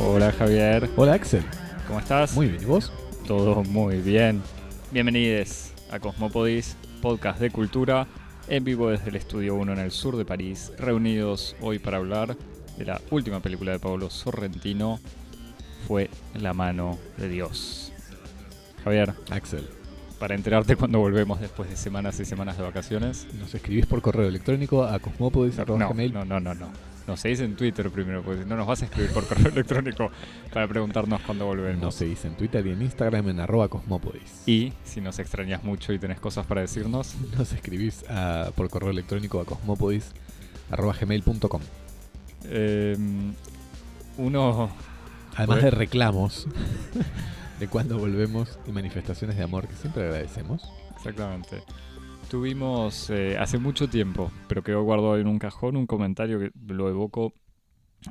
Hola Javier, Hola Axel, ¿cómo estás? muy bien, ¿y vos? Todo muy bien. Bienvenidos a Cosmopodis, podcast de cultura, en vivo desde el Estudio 1 en el sur de París, reunidos hoy para hablar de la última película de Pablo Sorrentino, fue La mano de Dios. Javier, Axel, para enterarte cuando volvemos después de semanas y semanas de vacaciones. nos escribís por correo electrónico a No, cosmopodis.gmail. no, no, no, no. Nos seguís en Twitter primero, porque no nos vas a escribir por correo electrónico para preguntarnos cuándo volvemos. Nos seguís en Twitter y en Instagram en arroba cosmopodis. Y si nos extrañas mucho y tenés cosas para decirnos, Nos escribís a- por correo electrónico a cosmopodis.gmail.com eh, uno Además de reclamos de cuando volvemos y manifestaciones de amor que siempre agradecemos. Exactamente. Tuvimos eh, hace mucho tiempo, pero quedó guardado en un cajón, un comentario que lo evoco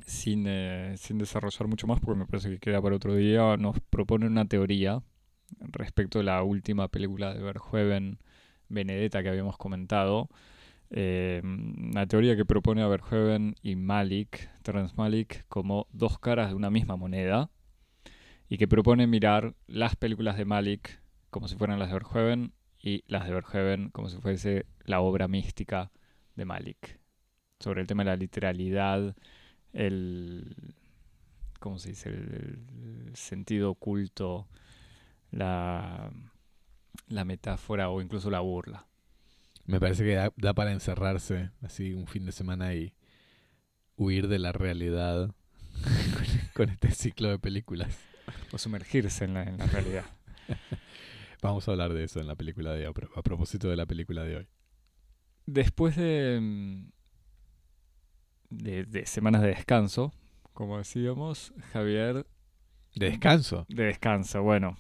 sin, eh, sin desarrollar mucho más porque me parece que queda para otro día. Nos propone una teoría respecto a la última película de Verhoeven, Benedetta, que habíamos comentado. Eh, una teoría que propone a Verhoeven y Malik, Terrence Malik, como dos caras de una misma moneda y que propone mirar las películas de Malik como si fueran las de Verhoeven y las de Verhoeven como si fuese la obra mística de Malik. Sobre el tema de la literalidad, el. ¿Cómo se dice? El, sentido oculto, la, la metáfora o incluso la burla. Me parece que da, para encerrarse así un fin de semana y huir de la realidad con este ciclo de películas. O sumergirse en la, en la realidad. Vamos a hablar de eso en la película de hoy, a pro- a propósito de la película de hoy. Después de, mm, de, de semanas de descanso, como decíamos, Javier De descanso. De descanso, bueno.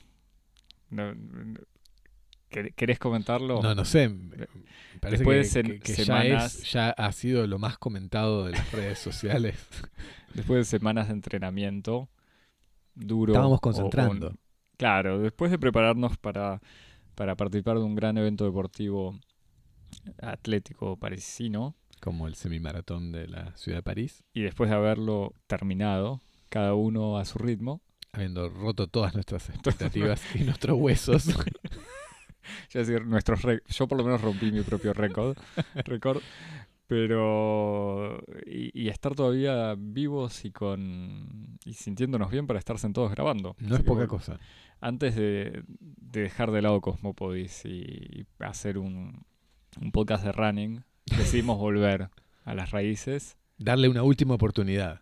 No- no- ¿quer- ¿Querés comentarlo? No, no sé. Parece Después que, de que- ya, es, ya ha sido lo más comentado de las redes sociales. Después de semanas de entrenamiento duro. Estábamos concentrando. o- claro, después de prepararnos para, para participar de un gran evento deportivo atlético parisino Como el semimaratón de la ciudad de París, y después de haberlo terminado, cada uno a su ritmo, habiendo roto todas nuestras expectativas y nuestros huesos. es decir, nuestros yo por lo menos rompí mi propio récord, récord pero y, y estar todavía vivos y con y sintiéndonos bien para estar sentados grabando. No Así es que, poca bueno, cosa. Antes de, de dejar de lado Cosmopodis y hacer un, un podcast de running, decidimos volver a las raíces. Darle una última oportunidad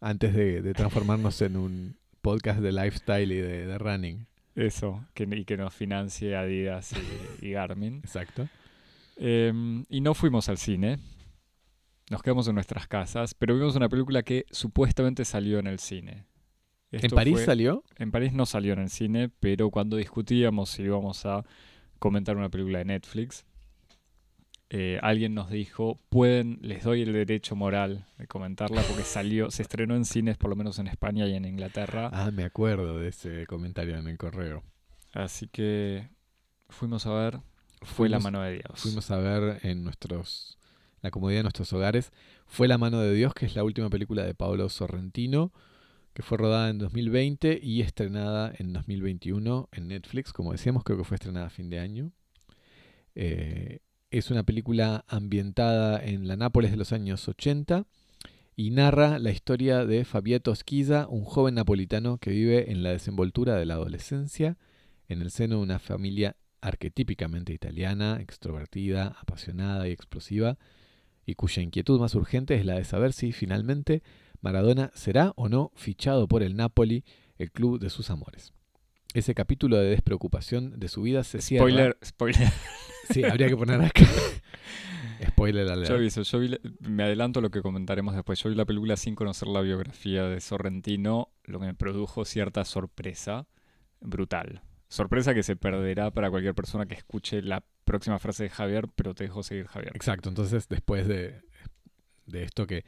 antes de, de transformarnos en un podcast de lifestyle y de, de running. Eso, que, y que nos financie Adidas y, y Garmin. Exacto. Em, y no fuimos al cine. Nos quedamos en nuestras casas, pero vimos una película que supuestamente salió en el cine. ¿En París fue- salió? En París no salió en el cine, pero cuando discutíamos si íbamos a comentar una película de Netflix, eh, alguien nos dijo, pueden, les doy el derecho moral de comentarla porque salió, se estrenó en cines por lo menos en España y en Inglaterra. Ah, me acuerdo de ese comentario en el correo. Así que fuimos a ver, fue la mano de Dios. Fuimos a ver en nuestros la comodidad de nuestros hogares. Fue La mano de Dios, que es la última película de Pablo Sorrentino, que fue rodada en 2020 y estrenada en 2021 en Netflix. Como decíamos, creo que fue estrenada a fin de año. Eh, es una película ambientada en la Nápoles de los años 80 y narra la historia de Fabietto Schizza, un joven napolitano que vive en la desenvoltura de la adolescencia en el seno de una familia arquetípicamente italiana, extrovertida, apasionada y explosiva, y cuya inquietud más urgente es la de saber si finalmente Maradona será o no fichado por el Napoli, el club de sus amores. Ese capítulo de despreocupación de su vida se cierra. Spoiler, spoiler. Sí, habría que poner acá. Spoiler alert. Yo aviso, yo vi la- me adelanto a lo que comentaremos después. Yo vi la película sin conocer la biografía de Sorrentino, lo que me produjo cierta sorpresa brutal. Sorpresa que se perderá para cualquier persona que escuche la próxima frase de Javier, pero te dejo seguir, Javier. Exacto, entonces después de, de esto que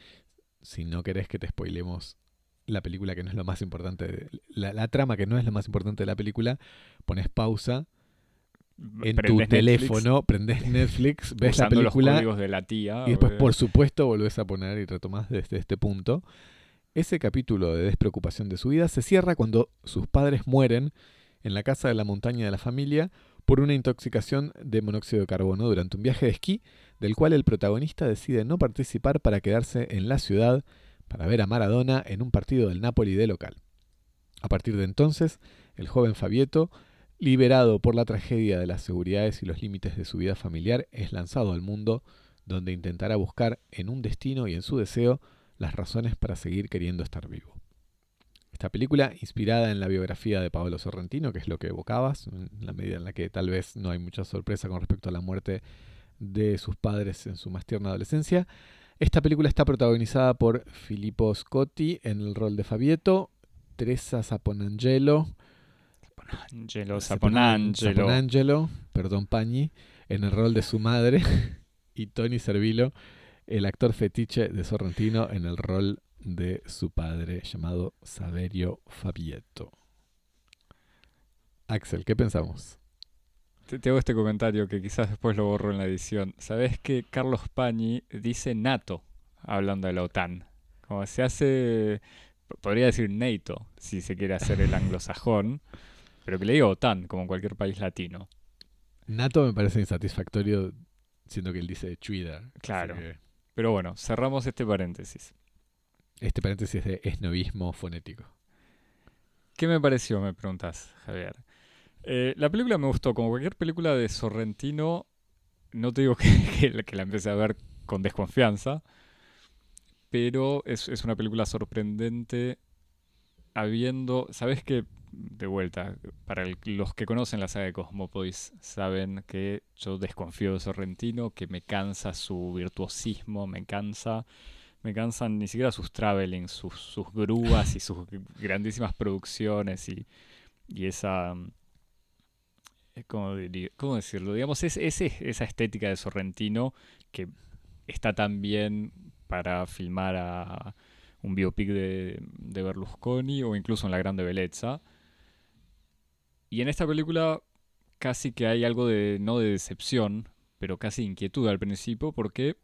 si no querés que te spoilemos la película que no es lo más importante, de- la, la trama que no es lo más importante de la película, pones pausa en tu Netflix, teléfono, prendés Netflix, ves la usando película códigos de la tía. y después, por supuesto, volvés a poner y retomás desde este punto. Ese capítulo de despreocupación de su vida se cierra cuando sus padres mueren en la casa de la montaña de la familia por una intoxicación de monóxido de carbono durante un viaje de esquí, del cual el protagonista decide no participar para quedarse en la ciudad para ver a Maradona en un partido del Napoli de local. A partir de entonces, el joven Fabieto, liberado por la tragedia de las seguridades y los límites de su vida familiar, es lanzado al mundo donde intentará buscar en un destino y en su deseo las razones para seguir queriendo estar vivo. Esta película, inspirada en la biografía de Paolo Sorrentino, que es lo que evocabas, en la medida en la que tal vez no hay mucha sorpresa con respecto a la muerte de sus padres en su más tierna adolescencia. Esta película está protagonizada por Filippo Scotti en el rol de Fabieto, Teresa Saponangelo, Angelo, Saponan- Saponangelo. Saponangelo, perdón Pañi, en el rol de su madre, y Tony Servilo, el actor fetiche de Sorrentino, en el rol de su padre, llamado Saverio Fabieto. Axel, ¿qué pensamos? Te, te hago este comentario que quizás después lo borro en la edición. ¿Sabés que Carlos Pañi dice NATO hablando de la OTAN? Como se hace, podría decir NATO, si se quiere hacer el anglosajón, pero que le diga OTAN, como en cualquier país latino. Nato me parece insatisfactorio, siendo que él dice Twitter. así Claro. que Pero bueno, cerramos este paréntesis. Este paréntesis de esnovismo fonético. ¿Qué me pareció? Me preguntas, Javier. Eh, la película me gustó, como cualquier película de Sorrentino, no te digo que, la- empecé a ver con desconfianza, pero es, una película sorprendente habiendo, sabes que, de vuelta, para los que conocen la saga de Cosmopolis, saben que yo desconfío de Sorrentino, que me cansa su virtuosismo, me cansa, me cansan ni siquiera sus travelings, sus, sus grúas y sus grandísimas producciones y, y esa... mm, eh, ¿Cómo, cómo decirlo? Digamos, es- es esa estética de Sorrentino que está tan bien para filmar a un biopic de, de Berlusconi o incluso en La Grande Bellezza. Y en esta película casi que hay algo de, no de decepción, pero casi inquietud al principio porque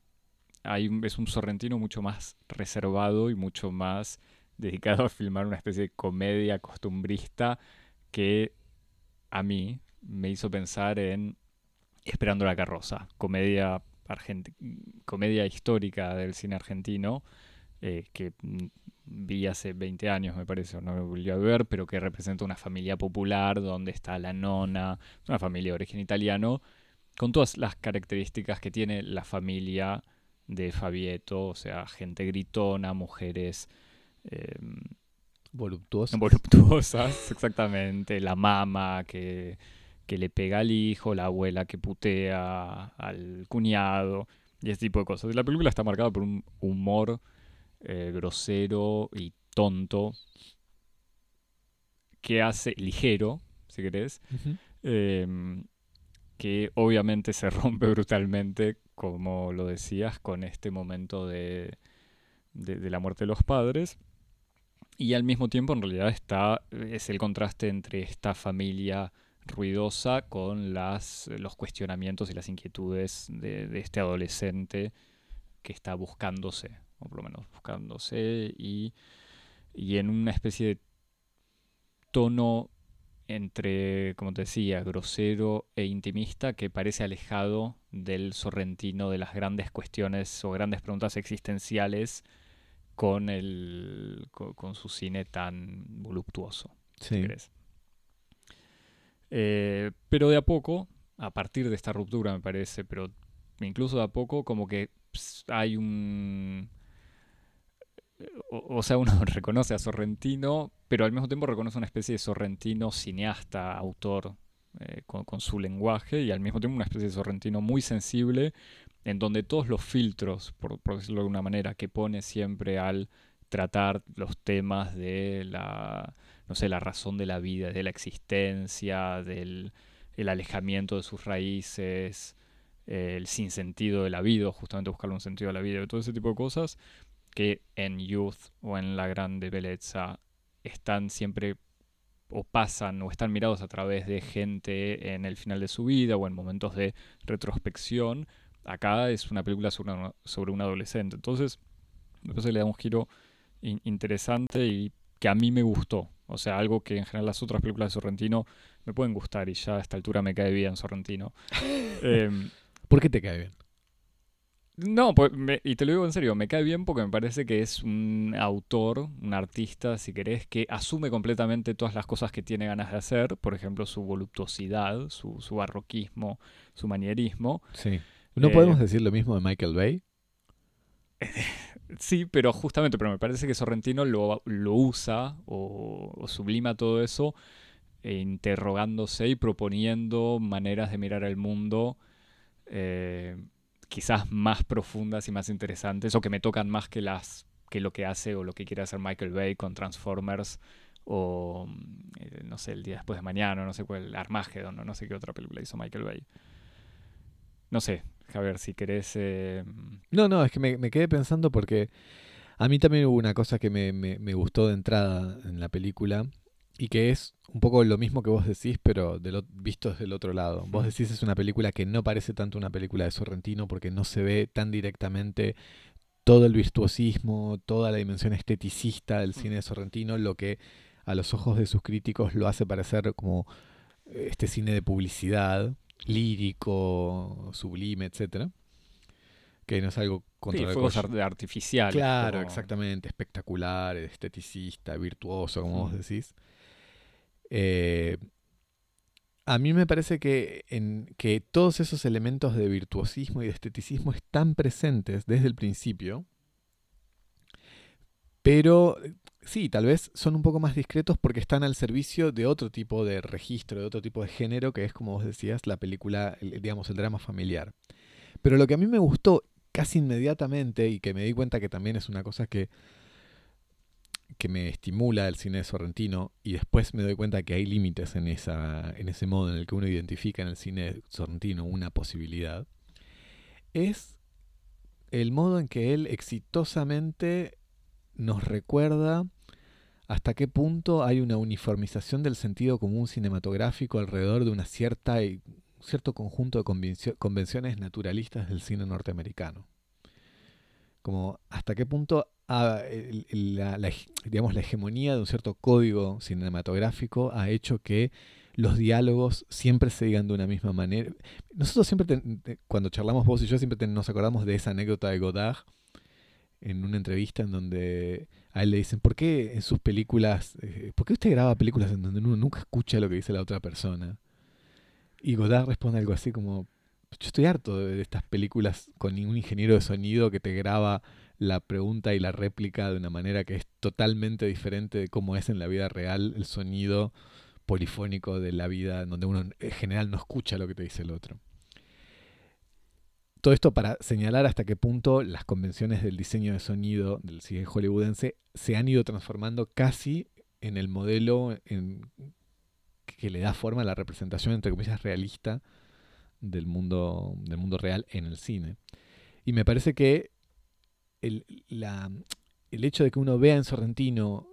es un Sorrentino mucho más reservado y mucho más dedicado a filmar una especie de comedia costumbrista que a mí me hizo pensar en Esperando la carroza, comedia argenti- comedia histórica del cine argentino eh, que vi hace 20 años, me parece, o no lo volví a ver, pero que representa una familia popular donde está la nona, una familia de origen italiano, con todas las características que tiene la familia de Fabieto, o sea, gente gritona, mujeres eh, Voluptuoso. voluptuosas, exactamente, la mamá que, que le pega al hijo, la abuela que putea al cuñado y ese tipo de cosas. La película está marcada por un humor eh, grosero y tonto que hace ligero, si querés, em, que obviamente se rompe brutalmente, como lo decías, con este momento de, de- la muerte de los padres. Y al mismo tiempo, en realidad, está, es el contraste entre esta familia ruidosa con las, los cuestionamientos y las inquietudes de, de este adolescente que está buscándose, o por lo menos buscándose, y, y en una especie de tono entre, como te decía, grosero e intimista que parece alejado del sorrentino de las grandes cuestiones o grandes preguntas existenciales con, el, co- con, su cine tan voluptuoso, Sí. Eh, pero de a poco, a partir de esta ruptura me parece, pero incluso de a poco como que ps, hay un... O, o sea, uno reconoce a Sorrentino, pero al mismo tiempo reconoce una especie de Sorrentino cineasta, autor, eh, con, su lenguaje, y al mismo tiempo una especie de Sorrentino muy sensible, en donde todos los filtros, por, por decirlo de alguna manera, que pone siempre al tratar los temas de la, no sé, la razón de la vida, de la existencia, del el alejamiento de sus raíces, el sinsentido de la vida, justamente buscarle un sentido a la vida, todo ese tipo de cosas que en Youth o en La Grande Bellezza están siempre o pasan o están mirados a través de gente en el final de su vida o en momentos de retrospección. Acá es una película sobre, una, sobre un adolescente. Entonces, me parece que le da un giro interesante y que a mí me gustó. O sea, algo que en general las otras películas de Sorrentino me pueden gustar y ya a esta altura me cae bien Sorrentino. Em, ¿Por qué te cae bien? No, pues y te lo digo en serio, me cae bien porque me parece que es un autor, un artista, si querés, que asume completamente todas las cosas que tiene ganas de hacer, por ejemplo, su voluptuosidad, su, barroquismo, su manierismo. Sí. ¿No podemos eh, decir lo mismo de Michael Bay? sí, pero justamente, pero me parece que Sorrentino lo, usa o, sublima todo eso e interrogándose y proponiendo maneras de mirar al mundo. Eh, quizás más profundas y más interesantes o que me tocan más que las que lo que hace o lo que quiere hacer Michael Bay con Transformers o eh, no sé, el día después de mañana, no sé cuál, Armageddon, no, no sé qué otra película hizo Michael Bay. No sé, Javier, si querés... Eh, no, no, es que me, quedé pensando porque a mí también hubo una cosa que me, me, gustó de entrada en la película y que es un poco lo mismo que vos decís, pero de lo, visto desde el otro lado. Vos decís es una película que no parece tanto una película de Sorrentino porque no se ve tan directamente todo el virtuosismo, toda la dimensión esteticista del cine de Sorrentino, lo que a los ojos de sus críticos lo hace parecer como eh, este cine de publicidad, lírico, sublime, etcétera que no es algo contra sí, artificial. Claro, exactamente, espectacular, esteticista, virtuoso, como vos decís. Eh, a mí me parece que, en, que todos esos elementos de virtuosismo y de esteticismo están presentes desde el principio, pero sí, tal vez son un poco más discretos porque están al servicio de otro tipo de registro, de otro tipo de género, que es, como vos decías, la película, digamos, el drama familiar. Pero lo que a mí me gustó casi inmediatamente y que me di cuenta que también es una cosa que que me estimula el cine sorrentino y después me doy cuenta que hay límites en, esa, en ese modo en el que uno identifica en el cine sorrentino una posibilidad, es el modo en que él exitosamente nos recuerda hasta qué punto hay una uniformización del sentido común cinematográfico alrededor de una cierta un cierto conjunto de convenciones naturalistas del cine norteamericano. Como hasta qué punto la, digamos, la hegemonía de un cierto código cinematográfico ha hecho que los diálogos siempre se digan de una misma manera. Nosotros siempre, cuando charlamos vos y yo, siempre nos acordamos de esa anécdota de Godard en una entrevista en donde a él le dicen, ¿por qué en sus películas, eh, por qué usted graba películas en donde uno nunca escucha lo que dice la otra persona? Y Godard responde algo así como, yo estoy harto de estas películas con ningún ingeniero de sonido que te graba la pregunta y la réplica de una manera que es totalmente diferente de cómo es en la vida real el sonido polifónico de la vida, donde uno en general no escucha lo que te dice el otro. Todo esto para señalar hasta qué punto las convenciones del diseño de sonido del cine hollywoodense se han ido transformando casi en el modelo que le da forma a la representación, entre comillas, realista del mundo, del mundo real en el cine. Y me parece que el, el hecho de que uno vea en Sorrentino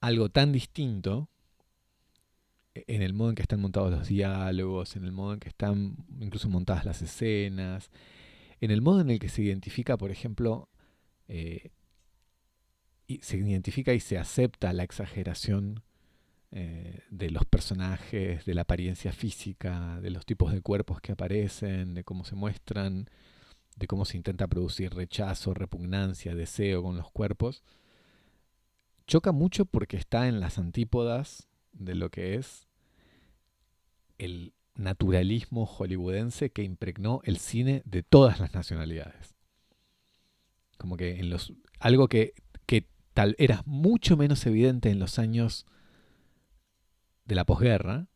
algo tan distinto, e, en el modo en que están montados los diálogos, en el modo en que están incluso montadas las escenas, en el modo en el que se identifica, por ejemplo, eh, y se identifica y se acepta la exageración eh, de los personajes, de la apariencia física, de los tipos de cuerpos que aparecen, de cómo se muestran, de cómo se intenta producir rechazo, repugnancia, deseo con los cuerpos, choca mucho porque está en las antípodas de lo que es el naturalismo hollywoodense que impregnó el cine de todas las nacionalidades. Como que en los. algo que, que tal era mucho menos evidente en los años de la posguerra,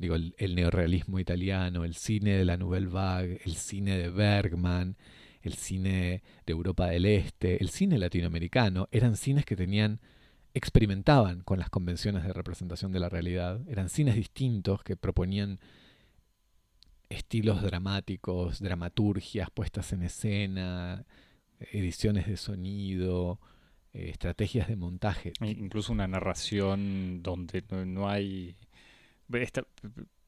digo, el, neorealismo italiano, el cine de la Nouvelle Vague, el cine de Bergman, el cine de Europa del Este, el cine latinoamericano, eran cines que tenían, experimentaban con las convenciones de representación de la realidad, eran cines distintos que proponían estilos dramáticos, dramaturgias puestas en escena, ediciones de sonido, eh, estrategias de montaje. E incluso una narración donde no, no hay...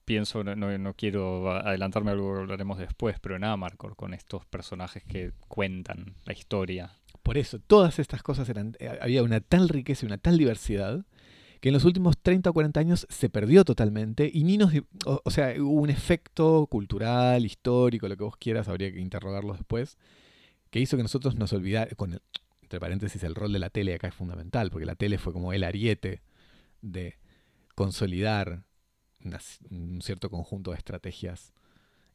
Pienso, no, no, quiero adelantarme a algo que hablaremos después, pero en Amarcord, con estos personajes que cuentan la historia. Por eso, todas estas cosas eran. Eh, había una tal riqueza y una tal diversidad que en los últimos 30 o 40 años se perdió totalmente y ni nos. O, sea, hubo un efecto cultural, histórico, lo que vos quieras, habría que interrogarlo después, que hizo que nosotros nos olvidáramos. Con entre paréntesis, el rol de la tele acá es fundamental, porque la tele fue como el ariete de consolidar un cierto conjunto de estrategias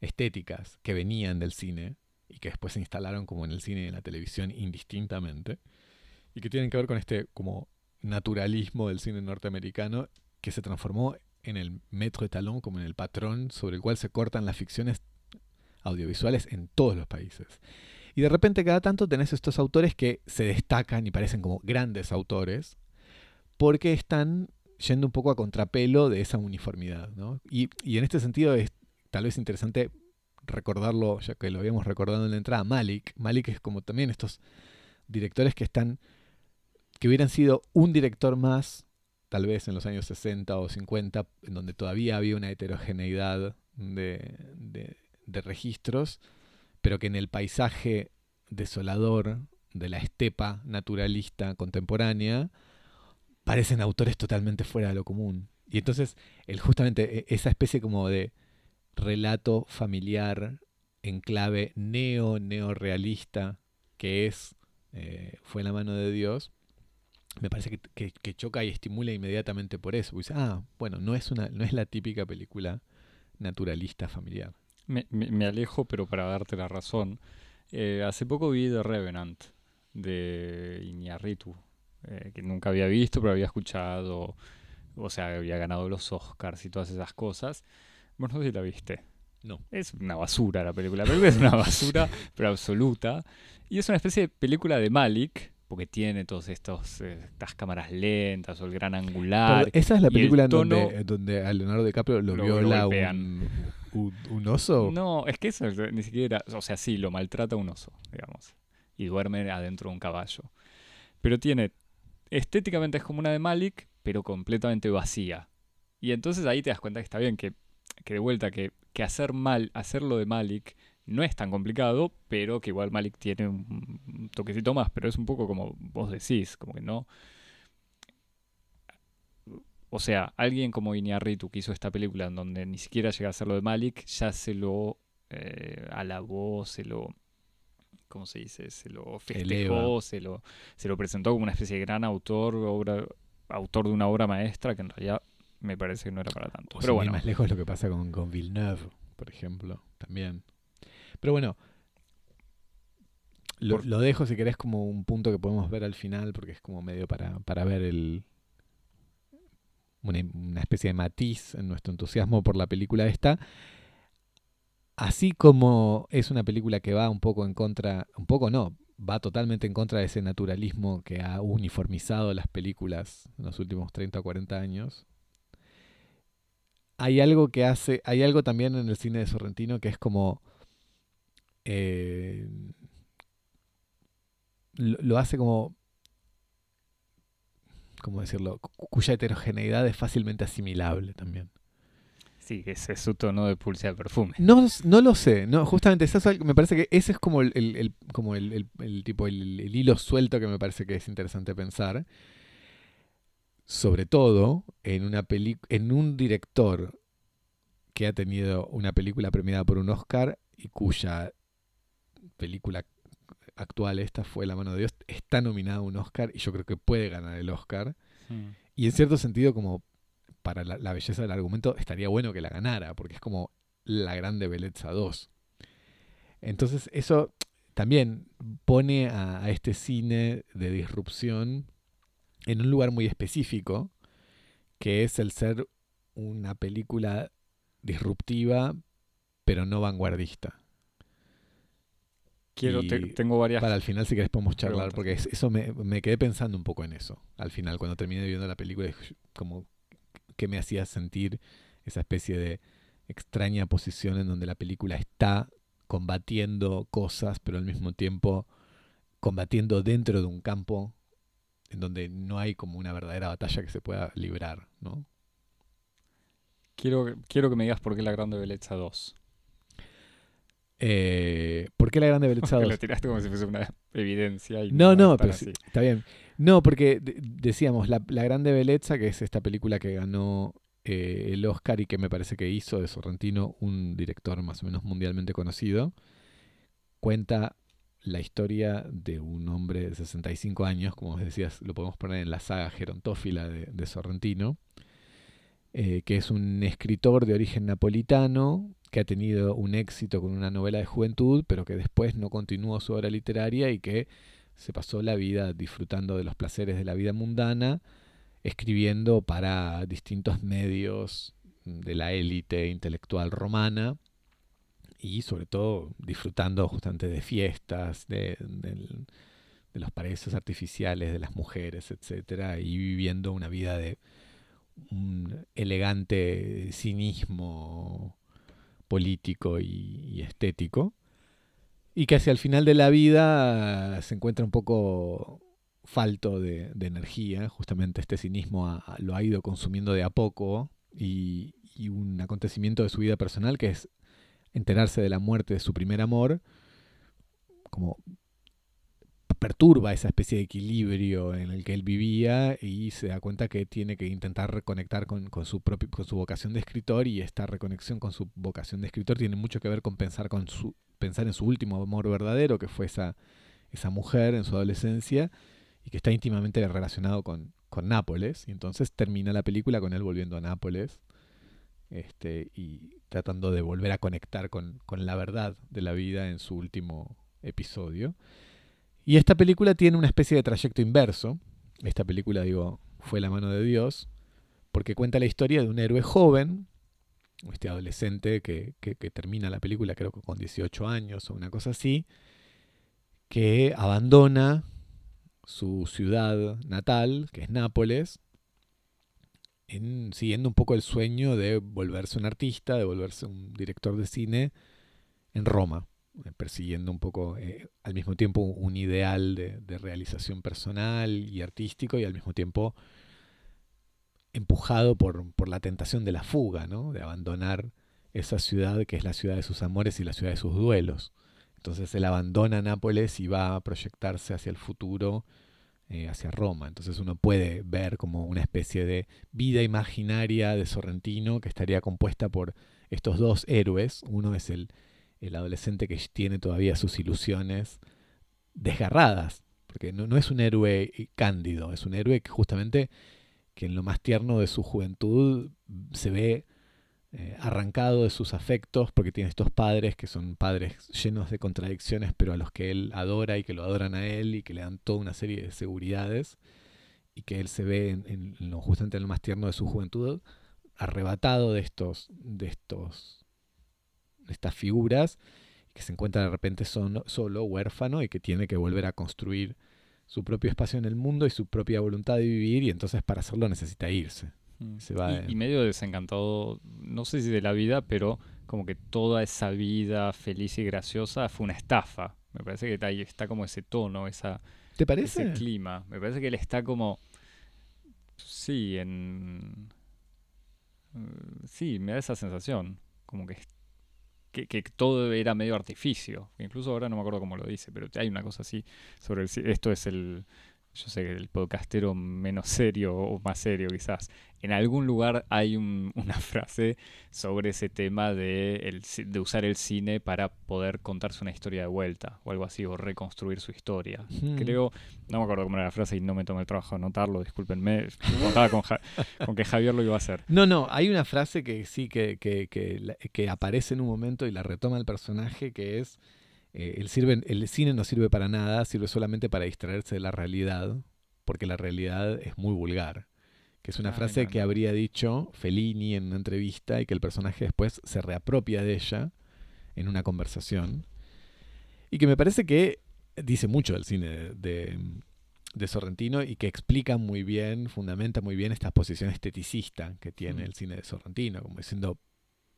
estéticas que venían del cine y que después se instalaron como en el cine y en la televisión indistintamente y que tienen que ver con este como naturalismo del cine norteamericano que se transformó en el metro de talón como en el patrón sobre el cual se cortan las ficciones audiovisuales en todos los países. Y de repente cada tanto tenés estos autores que se destacan y parecen como grandes autores porque están yendo un poco a contrapelo de esa uniformidad. ¿no? Y, y, en este sentido es tal vez interesante recordarlo, ya que lo habíamos recordado en la entrada, Malik. Malik es como también estos directores que están, que hubieran sido un director más, tal vez en los años 60 o 50, en donde todavía había una heterogeneidad de, de, de registros, pero que en el paisaje desolador de la estepa naturalista contemporánea, parecen autores totalmente fuera de lo común. Y entonces, el, justamente e, esa especie como de relato familiar en clave neo-neorealista que es eh, Fue la mano de Dios, me parece que, que, choca y estimula inmediatamente por eso. Dice, ah, bueno, no es, una, no es la típica película naturalista familiar. Me, me, alejo, pero para darte la razón. Eh, hace poco vi The Revenant de Iñárritu, eh, que nunca había visto, pero había escuchado, o sea, había ganado los Oscars y todas esas cosas. Bueno, no sé si la viste. No. Es una basura la película. La película es una basura, pero absoluta. Y es una especie de película de Malik, porque tiene todas estos, eh, estas cámaras lentas o el gran angular. Pero esa es la película en donde, donde, a Leonardo DiCaprio lo, lo viola un, un, un, oso. No, es que eso ni siquiera. O sea, sí, lo maltrata un oso, digamos. Y duerme adentro de un caballo. Pero tiene estéticamente es como una de Malik, pero completamente vacía. Y entonces ahí te das cuenta que está bien, que, que de vuelta, que, que, hacer mal, hacerlo de Malik no es tan complicado, pero que igual Malik tiene un toquecito más, pero es un poco como vos decís, como que no... O sea, alguien como Iñárritu que hizo esta película en donde ni siquiera llega a hacerlo de Malik, ya se lo eh, alabó, se lo ¿cómo se dice? Se lo festejó, se lo, se lo presentó como una especie de gran autor, obra, autor de una obra maestra que en realidad me parece que no era para tanto. O Pero bueno. más lejos lo que pasa con, con Villeneuve, por ejemplo, también. Pero bueno, lo, por... lo, dejo si querés como un punto que podemos ver al final, porque es como medio para, para ver el una, una especie de matiz en nuestro entusiasmo por la película esta así como es una película que va un poco en contra, un poco no, va totalmente en contra de ese naturalismo que ha uniformizado las películas en los últimos 30 o 40 años. Hay algo que hace, hay algo también en el cine de Sorrentino que es como eh, lo, lo, hace como ¿cómo decirlo? cuya heterogeneidad es fácilmente asimilable también. Sí, ese es su tono de pulse de perfume. No, no lo sé, no, justamente eso es, me parece que ese es como el, el, el como el, el tipo el, hilo suelto que me parece que es interesante pensar. Sobre todo en una peli en un director que ha tenido una película premiada por un Oscar y cuya película actual esta fue La mano de Dios, está nominada a un Oscar y yo creo que puede ganar el Oscar. Y en cierto sentido como para la, la, belleza del argumento estaría bueno que la ganara, porque es como la grande belleza 2. Entonces eso también pone a, a, este cine de disrupción en un lugar muy específico, que es el ser una película disruptiva, pero no vanguardista. Quiero, te, tengo varias. Para al final, si querés, podemos charlar, preguntas. porque es, eso me, me, quedé pensando un poco en eso. Al final, cuando terminé viendo la película, como que me hacía sentir esa especie de extraña posición en donde la película está combatiendo cosas, pero al mismo tiempo combatiendo dentro de un campo en donde no hay como una verdadera batalla que se pueda librar, ¿no? Quiero, quiero que me digas por qué La Grande Belleza 2. Eh, ¿Por qué La Grande Belleza 2? Lo tiraste como si fuese una evidencia. Y no, no, pero sí, está bien. No, porque de- decíamos, la, La Grande Belleza, que es esta película que ganó eh, el Oscar y que me parece que hizo de Sorrentino un director más o menos mundialmente conocido, cuenta la historia de un hombre de 65 años, como decías, lo podemos poner en la saga gerontófila de, de Sorrentino, eh, que es un escritor de origen napolitano que ha tenido un éxito con una novela de juventud, pero que después no continuó su obra literaria y que se pasó la vida disfrutando de los placeres de la vida mundana, escribiendo para distintos medios de la élite intelectual romana y sobre todo disfrutando justamente de fiestas, de, de los paraísos artificiales, de las mujeres, etcétera, y viviendo una vida de un elegante cinismo político y estético, y que hacia el final de la vida se encuentra un poco falto de, energía, justamente este cinismo lo ha ido consumiendo de a poco, y, y un acontecimiento de su vida personal que es enterarse de la muerte de su primer amor, como perturba esa especie de equilibrio en el que él vivía y se da cuenta que tiene que intentar reconectar con, con su propio, con su vocación de escritor y esta reconexión con su vocación de escritor tiene mucho que ver con pensar, con su, pensar en su último amor verdadero, que fue esa, esa mujer en su adolescencia y que está íntimamente relacionado con, con Nápoles. Y entonces termina la película con él volviendo a Nápoles este, y tratando de volver a conectar con, con la verdad de la vida en su último episodio. Y esta película tiene una especie de trayecto inverso. Esta película, digo, fue la mano de Dios, porque cuenta la historia de un héroe joven, este adolescente que, termina la película creo que con 18 años o una cosa así, que abandona su ciudad natal, que es Nápoles, en- siguiendo un poco el sueño de volverse un artista, de volverse un director de cine en Roma, persiguiendo un poco eh, al mismo tiempo un ideal de, de realización personal y artístico y al mismo tiempo empujado por, por la tentación de la fuga, ¿no? de abandonar esa ciudad que es la ciudad de sus amores y la ciudad de sus duelos. Entonces él abandona Nápoles y va a proyectarse hacia el futuro, eh, hacia Roma. Entonces uno puede ver como una especie de vida imaginaria de Sorrentino que estaría compuesta por estos dos héroes. Uno es el, el adolescente que tiene todavía sus ilusiones desgarradas, porque no, no es un héroe cándido, es un héroe que justamente que en lo más tierno de su juventud se ve eh, arrancado de sus afectos porque tiene estos padres que son padres llenos de contradicciones pero a los que él adora y que lo adoran a él y que le dan toda una serie de seguridades y que él se ve en, lo, justamente en lo más tierno de su juventud arrebatado de estos de estos estas figuras que se encuentra de repente son, solo huérfano y que tiene que volver a construir su propio espacio en el mundo y su propia voluntad de vivir y entonces para hacerlo necesita irse Mm. Se va y, de- y medio desencantado, no sé si de la vida, pero como que toda esa vida feliz y graciosa fue una estafa. Me parece que ahí está como ese tono, esa, ¿te ese parece? clima. Me parece que él está como. Sí, en. eh, Sí, me da esa sensación. Como que, que, que todo era medio artificio. Incluso ahora no me acuerdo cómo lo dice, pero hay una cosa así sobre el. Esto es el. Yo sé que el podcastero menos serio o más serio quizás. En algún lugar hay un- una frase sobre ese tema de, el de usar el cine para poder contarse una historia de vuelta o algo así, o reconstruir su historia. Hmm. Creo, no me acuerdo cómo era la frase y no me tomé el trabajo de anotarlo, discúlpenme. Contaba con, Ja- con que Javier lo iba a hacer. No, no, hay una frase que sí que, que, que, que aparece en un momento y la retoma el personaje que es eh, el, sirve, el cine no sirve para nada, sirve solamente para distraerse de la realidad, porque la realidad es muy vulgar. Que es una Ah, frase que habría dicho Fellini en una entrevista y que el personaje después se reapropia de ella en una conversación. Y que me parece que dice mucho del cine de, de, de Sorrentino y que explica muy bien, fundamenta muy bien esta posición esteticista que tiene Mm. el cine de Sorrentino, como diciendo,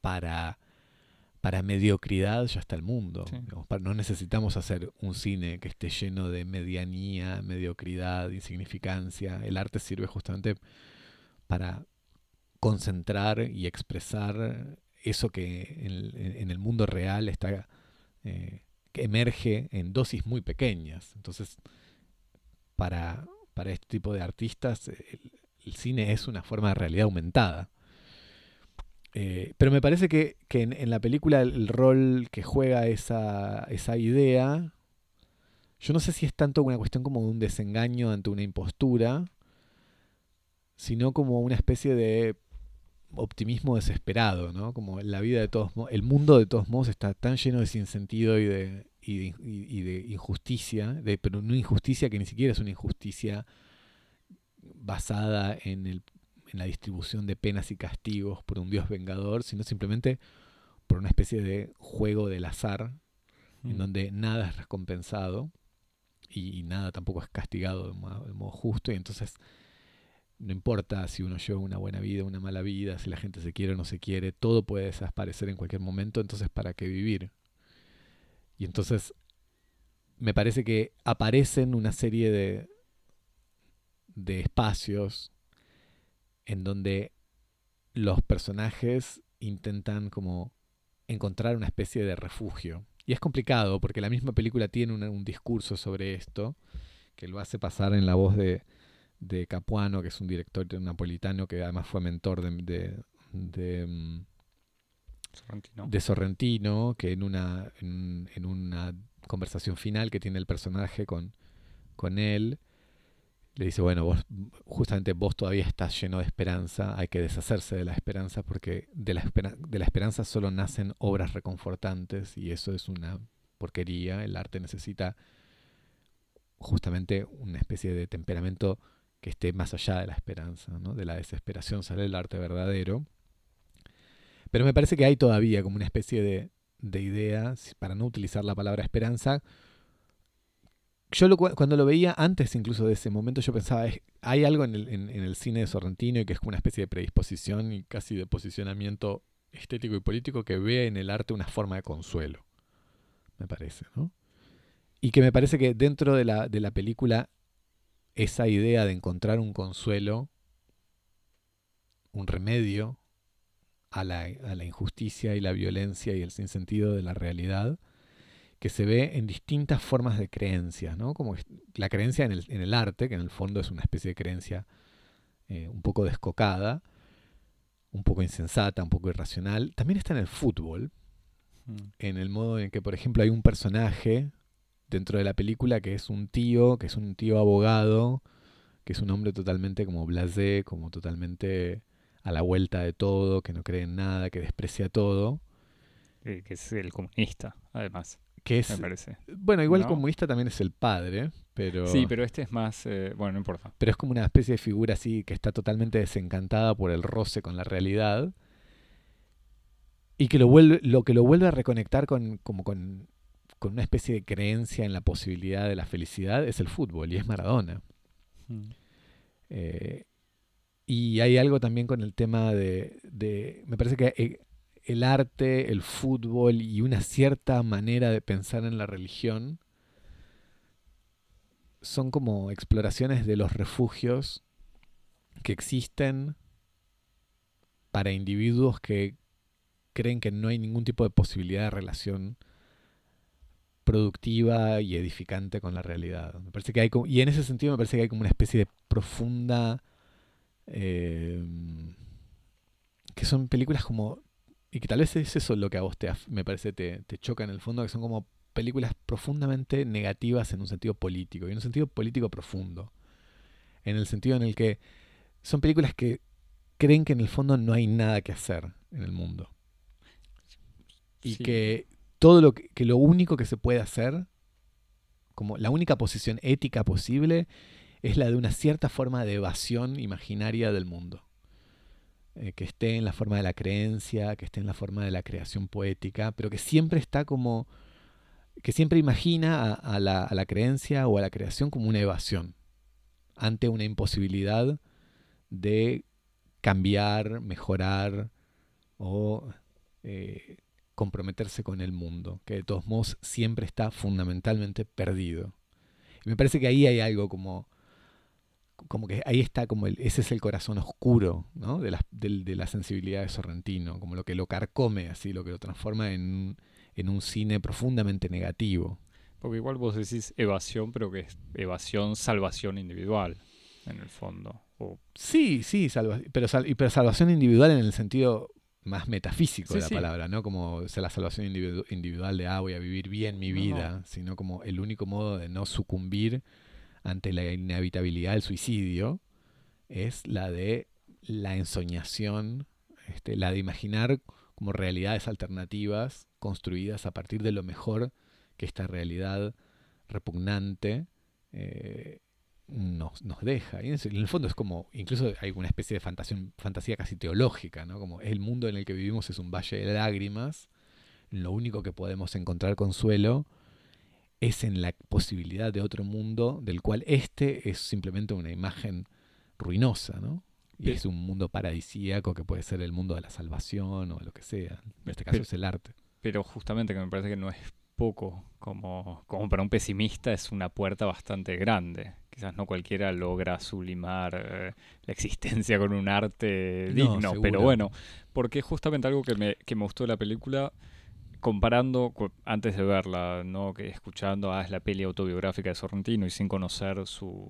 para, para mediocridad ya está el mundo. Sí. No necesitamos hacer un cine que esté lleno de medianía, mediocridad, insignificancia. El arte sirve justamente para concentrar y expresar eso que en, el- en el mundo real está eh, que emerge en dosis muy pequeñas. Entonces, para, para este tipo de artistas, el, el cine es una forma de realidad aumentada. Eh, pero me parece que, que en, la película el, rol que juega esa, esa idea, yo no sé si es tanto una cuestión como de un desengaño ante una impostura, sino como una especie de optimismo desesperado, ¿no? Como la vida de todos modos, el mundo de todos modos está tan lleno de sinsentido y de, y de injusticia, de, pero una injusticia que ni siquiera es una injusticia basada en, el, en la distribución de penas y castigos por un dios vengador, sino simplemente por una especie de juego del azar, en Mm. donde nada es recompensado y, y nada tampoco es castigado de modo, de modo justo, y entonces no importa si uno lleva una buena vida, una mala vida, si la gente se quiere o no se quiere, todo puede desaparecer en cualquier momento, entonces ¿para qué vivir? Y entonces me parece que aparecen una serie de, de espacios en donde los personajes intentan como encontrar una especie de refugio. Y es complicado porque la misma película tiene un discurso sobre esto que lo hace pasar en la voz de, de Capuano, que es un director napolitano que además fue mentor de, de, de, mm, Sorrentino. de Sorrentino, que en una, en, en una conversación final que tiene el personaje con, con él, le dice, bueno, vos, justamente vos todavía estás lleno de esperanza, hay que deshacerse de la esperanza porque de la, de la esperanza solo nacen obras reconfortantes y eso es una porquería, el arte necesita justamente una especie de temperamento que esté más allá de la esperanza, ¿no? de la desesperación sale el arte verdadero. Pero me parece que hay todavía como una especie de, de idea, para no utilizar la palabra esperanza. Yo lo cu- cuando lo veía antes incluso de ese momento, yo pensaba, "Es- hay algo en el, en- el cine de Sorrentino y que es como una especie de predisposición y casi de posicionamiento estético y político que ve en el arte una forma de consuelo, me parece, ¿no? Y que me parece que dentro de la, de la película esa idea de encontrar un consuelo, un remedio a la injusticia y la violencia y el sinsentido de la realidad, que se ve en distintas formas de creencias, ¿no? Como la creencia en el, en el arte, que en el fondo es una especie de creencia eh, un poco descocada, un poco insensata, un poco irracional. También está en el fútbol, Mm. en el modo en que, por ejemplo, hay un personaje dentro de la película que es un tío, que es un tío abogado, que es un hombre totalmente como blasé, como totalmente a la vuelta de todo, que no cree en nada, que desprecia todo, Eh, que es el comunista, además, que me es, parece. bueno, igual el ¿No? comunista también es el padre, pero, Sí, pero este es más. eh, bueno, no importa. pero es como una especie de figura así que está totalmente desencantada por el roce con la realidad y que lo vuelve, lo que lo vuelve a reconectar con, como con, con una especie de creencia en la posibilidad de la felicidad es el fútbol y es Maradona. Mm. Eh, y hay algo también con el tema de, de- me parece que eh, el arte, el fútbol y una cierta manera de pensar en la religión son como exploraciones de los refugios que existen para individuos que creen que no hay ningún tipo de posibilidad de relación productiva y edificante con la realidad. Me parece que hay como- y en ese sentido me parece que hay como una especie de profunda eh, que son películas como y que tal vez es eso lo que a vos te me parece te, te choca en el fondo que son como películas profundamente negativas en un sentido político y en un sentido político profundo. En el sentido en el que son películas que creen que en el fondo no hay nada que hacer en el mundo. Y Sí. que todo lo que, que lo único que se puede hacer como la única posición ética posible es la de una cierta forma de evasión imaginaria del mundo Eh, que esté en la forma de la creencia que esté en la forma de la creación poética pero que siempre está como que siempre imagina a, la creencia o a la creación como una evasión ante una imposibilidad de cambiar, mejorar o eh, comprometerse con el mundo, que de todos modos siempre está fundamentalmente perdido. Y me parece que ahí hay algo como como que ahí está como el, ese es el corazón oscuro ¿no? de, la, de, la sensibilidad de Sorrentino, como lo que lo carcome, así, lo que lo transforma en, en un cine profundamente negativo. Porque igual vos decís evasión, pero que es evasión, salvación individual, en el fondo. Sí, sí, pero, pero salvación individual en el sentido más metafísico de la palabra, no como ser la salvación individual de, ah, voy a vivir bien mi vida, sino como el único modo de no sucumbir ante la inevitabilidad del suicidio es la de la ensoñación, este, la de imaginar como realidades alternativas construidas a partir de lo mejor que esta realidad repugnante eh, nos, deja. Y en el fondo es como, incluso hay una especie de fantasía, fantasía casi teológica, ¿no? Como el mundo en el que vivimos es un valle de lágrimas, lo único que podemos encontrar consuelo es en la posibilidad de otro mundo del cual este es simplemente una imagen ruinosa, ¿no? Y es un mundo paradisíaco que puede ser el mundo de la salvación o lo que sea. En este caso es el arte. Pero justamente que me parece que no es poco, como, como para un pesimista es una puerta bastante grande. Quizás no cualquiera logra sublimar eh, la existencia con un arte digno, pero bueno, porque justamente algo que me, que me gustó de la película comparando antes de verla, ¿no? que escuchando ah, es la peli autobiográfica de Sorrentino y sin conocer su,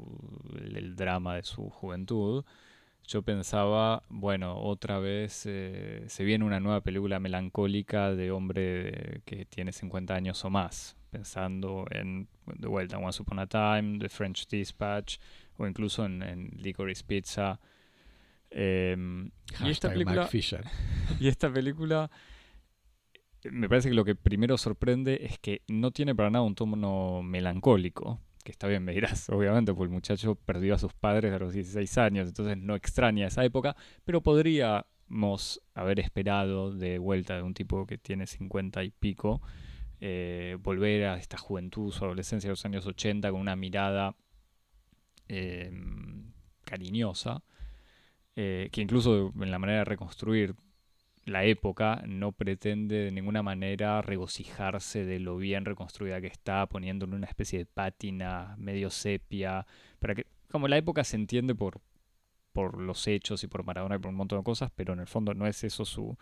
el, drama de su juventud, yo pensaba, bueno, otra vez eh, se viene una nueva película melancólica de hombre que tiene 50 años o más, pensando en, de vuelta, Once Upon a Time, The French Dispatch, o incluso en, en Licorice Pizza. Em, y esta película, y esta película me parece que lo que primero sorprende es que no tiene para nada un tono melancólico. Que está bien, me dirás, obviamente, porque el muchacho perdió a sus padres a los 16 años, entonces no extraña esa época, pero podríamos haber esperado de vuelta de un tipo que tiene 50 y pico, eh, volver a esta juventud, su adolescencia de los años 80 con una mirada em, cariñosa, eh, que incluso en la manera de reconstruir la época no pretende de ninguna manera regocijarse de lo bien reconstruida que está, poniéndole una especie de pátina medio sepia, para que, como la época se entiende por, por los hechos y por Maradona y por un montón de cosas, pero en el fondo no es eso su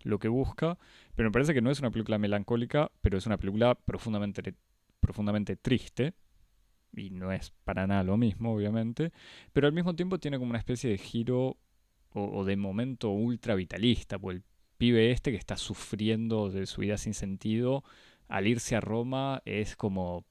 lo que busca, pero me parece que no es una película melancólica, pero es una película profundamente, profundamente triste, y no es para nada lo mismo, obviamente, pero al mismo tiempo tiene como una especie de giro o, de momento ultra vitalista, pues el pibe este que está sufriendo de su vida sin sentido, al irse a Roma es como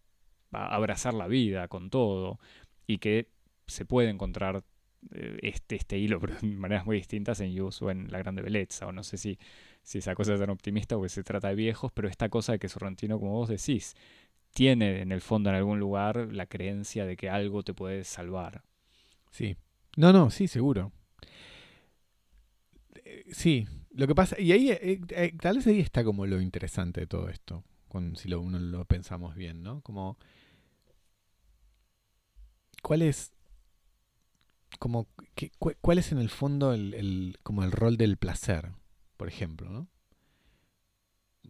abrazar la vida con todo y que se puede encontrar eh, este, este hilo, pero de maneras muy distintas en Yus o en La Grande Belleza, o no sé si, si esa cosa es tan optimista o que se trata de viejos, pero esta cosa de que Sorrentino, como vos decís, tiene en el fondo en algún lugar la creencia de que algo te puede salvar. Sí. No, no, sí, seguro. Eh, sí, lo que pasa, y ahí eh, eh, tal vez ahí está como lo interesante de todo esto, si lo, uno lo pensamos bien, ¿no? Como, ¿cuál es, como, cuál es en el fondo el, como el rol del placer, por ejemplo, ¿no?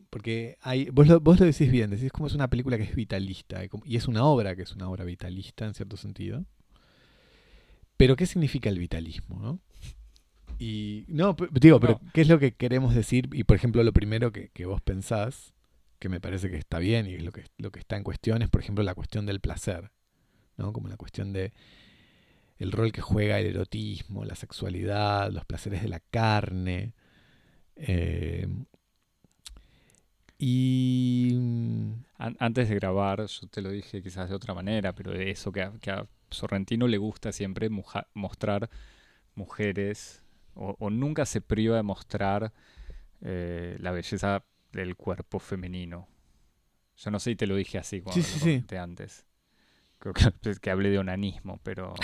Porque hay, vos, vos lo decís bien, decís como es una película que es vitalista, y es una obra que es una obra vitalista en cierto sentido. Pero ¿qué significa el vitalismo? ¿no? Y no, digo, pero ¿qué es lo que queremos decir? Y por ejemplo, lo primero que, vos pensás, que me parece que está bien y es lo que, lo que está en cuestión, es por ejemplo la cuestión del placer, ¿no? Como la cuestión de el rol que juega el erotismo, la sexualidad, los placeres de la carne. Eh, y antes de grabar, yo te lo dije quizás de otra manera, pero de eso que a, que a Sorrentino le gusta siempre mostrar mujeres o, nunca se priva de mostrar eh, la belleza del cuerpo femenino. Yo no sé si te lo dije así cuando sí, lo antes. Creo que, que hablé de onanismo, pero...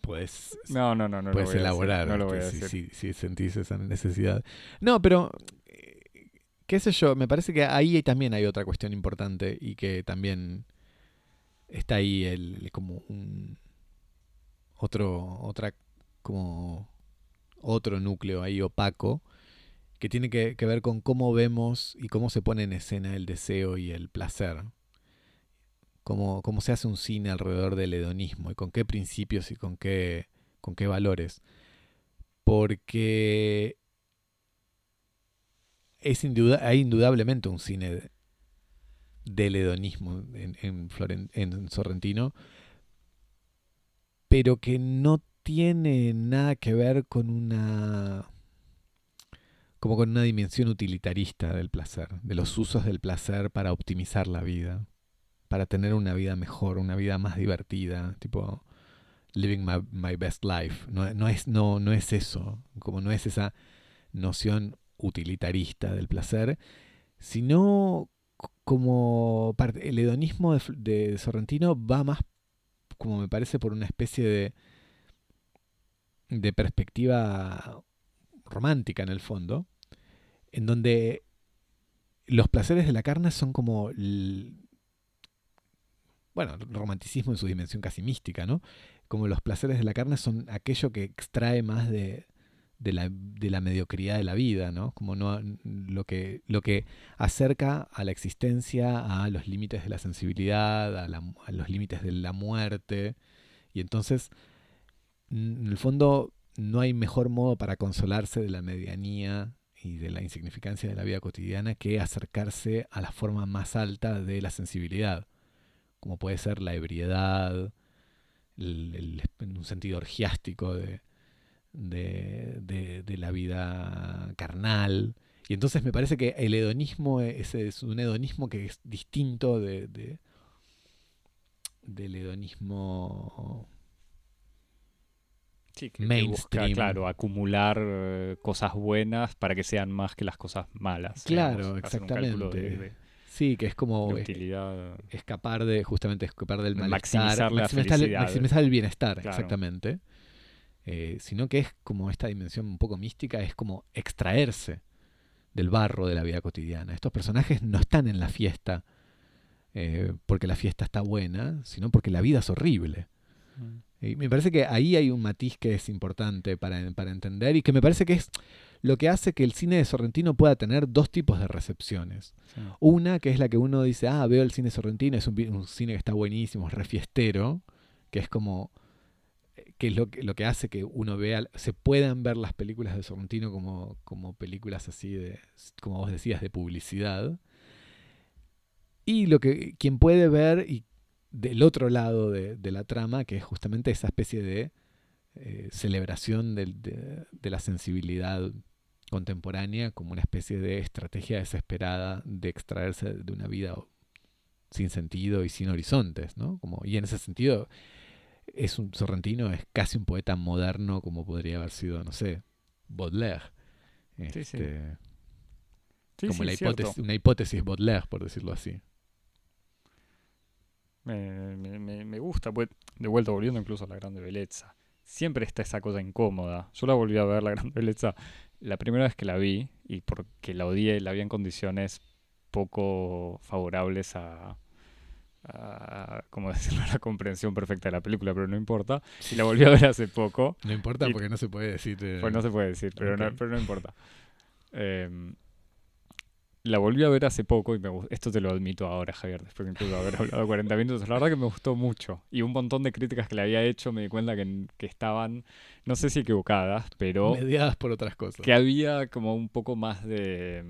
Puedes, no, no, no, no puedes elaborar no lo voy a decir. Si, si, sentís esa necesidad. No, pero eh, qué sé yo, me parece que ahí también hay otra cuestión importante y que también está ahí el como un otro otra como otro núcleo ahí opaco, que tiene que, ver con cómo vemos y cómo se pone en escena el deseo y el placer. Cómo, cómo se hace un cine alrededor del hedonismo y con qué principios y con qué, con qué valores. Porque es hay indudablemente un cine del hedonismo en, en Sorrentino, pero que no tiene nada que ver con una como con una dimensión utilitarista del placer, de los usos del placer para optimizar la vida, para tener una vida mejor, una vida más divertida, tipo living my, best life. No, no, es, no, no es eso, como no es esa noción utilitarista del placer, sino como el hedonismo de, Sorrentino va más, como me parece, por una especie de, de perspectiva romántica en el fondo, en donde los placeres de la carne son como, bueno, romanticismo en su dimensión casi mística, ¿no? Como los placeres de la carne son aquello que extrae más de, de la, de la, mediocridad de la vida, ¿no? Como no, lo, que, lo que acerca a la existencia a los límites de la sensibilidad, a, a los límites de la muerte. Y entonces, en el fondo, no hay mejor modo para consolarse de la medianía y de la insignificancia de la vida cotidiana que acercarse a la forma más alta de la sensibilidad, como puede ser la ebriedad, en un sentido orgiástico de, la vida carnal. Y entonces me parece que el hedonismo es, un hedonismo que es distinto de, del hedonismo sí, que, busca, claro, acumular eh, cosas buenas para que sean más que las cosas malas. Claro, exactamente. sí, que es como escapar de, justamente escapar del malestar. Maximizar la maximizar, maximizar el bienestar, exactamente. Eh, sino que es como esta dimensión un poco mística, es como extraerse del barro de la vida cotidiana. Estos personajes no están en la fiesta eh, porque la fiesta está buena, sino porque la vida es horrible. Y me parece que ahí hay un matiz que es importante para, entender y que me parece que es lo que hace que el cine de Sorrentino pueda tener dos tipos de recepciones. Una, que es la que uno dice, ah, veo el cine Sorrentino, es un, un cine que está buenísimo, es refiestero, que es como que es lo que, lo que hace que uno vea, se puedan ver las películas de Sorrentino como, como películas así de, como vos decías, de publicidad. Y lo que quien puede ver y del otro lado de, la trama, que es justamente esa especie de eh, celebración de, de, la sensibilidad contemporánea como una especie de estrategia desesperada de extraerse de una vida sin sentido y sin horizontes, ¿no? Como, y en ese sentido, es un sorrentino, es casi un poeta moderno como podría haber sido, no sé, Baudelaire. Este, como la hipótesis, una hipótesis Baudelaire, por decirlo así. Me, me, me, gusta, pues, de vuelta volviendo incluso a la grande belleza. Siempre está esa cosa incómoda. Yo la volví a ver, la grande belleza, la primera vez que la vi, y porque la odié, la vi en condiciones poco favorables a, como decirlo, la comprensión perfecta de la película, pero no importa. Y la volví a ver hace poco. No importa porque no se puede decir. Eh, pues no se puede decir, pero, no, pero no importa. Em, la volví a ver hace poco y me Esto te lo admito ahora, Javier, después de haber hablado 40 minutos. La verdad que me gustó mucho. Y un montón de críticas que le había hecho me di cuenta que, que estaban, no sé si equivocadas, pero... Mediadas por otras cosas. Que había como un poco más de